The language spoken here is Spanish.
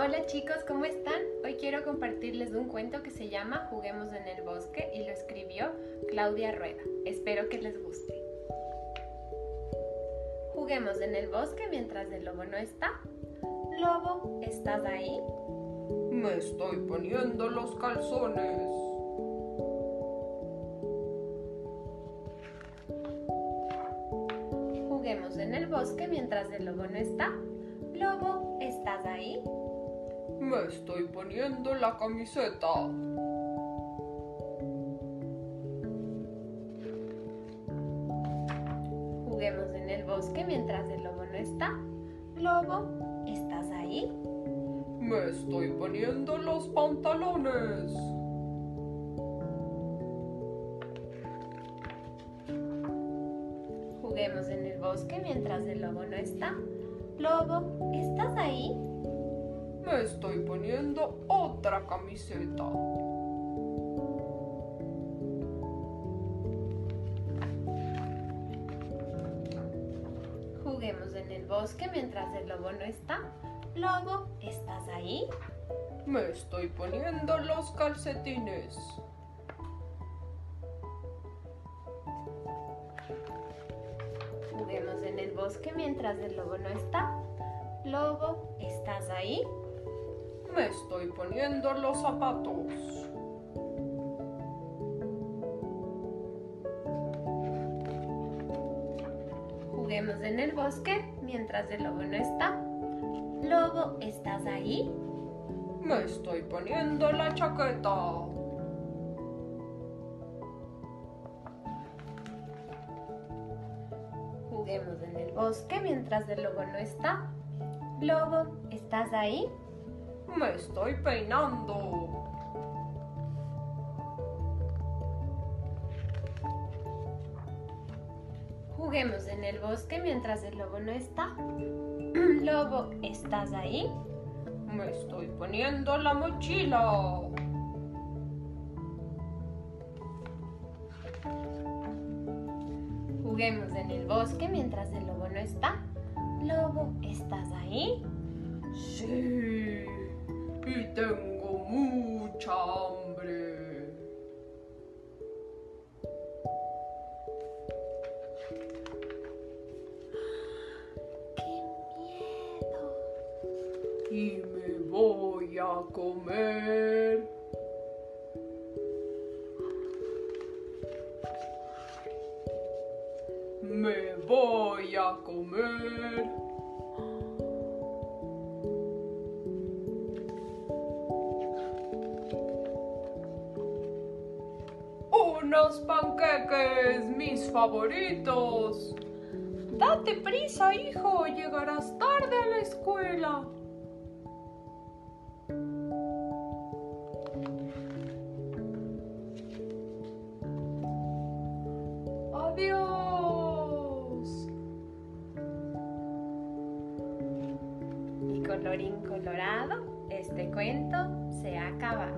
Hola chicos, ¿cómo están? Hoy quiero compartirles un cuento que se llama Juguemos en el bosque y lo escribió Claudia Rueda. Espero que les guste. Juguemos en el bosque mientras el lobo no está. Lobo, ¿estás ahí? Me estoy poniendo los calzones. Juguemos en el bosque mientras el lobo no está. Me estoy poniendo la camiseta. Juguemos en el bosque mientras el lobo no está. Lobo, ¿estás ahí? Me estoy poniendo los pantalones. Juguemos en el bosque mientras el lobo no está. Lobo, ¿estás ahí? Me estoy poniendo otra camiseta. Juguemos en el bosque mientras el lobo no está. Lobo, ¿estás ahí? Me estoy poniendo los calcetines. Juguemos en el bosque mientras el lobo no está. Lobo, ¿estás ahí? Me estoy poniendo los zapatos. Juguemos en el bosque mientras el lobo no está. Lobo, ¿estás ahí? Me estoy poniendo la chaqueta. Juguemos en el bosque mientras el lobo no está. Lobo, ¿estás ahí? Me estoy peinando. Juguemos en el bosque mientras el lobo no está. Lobo, ¿estás ahí? Me estoy poniendo la mochila. Juguemos en el bosque mientras el lobo no está. Lobo, ¿estás ahí? Tengo mucha hambre. ¡Qué miedo! Y me voy a comer. Me voy a comer. Unos panqueques, mis favoritos. Date prisa, hijo, llegarás tarde a la escuela. Adiós. Y colorín colorado, este cuento se acaba.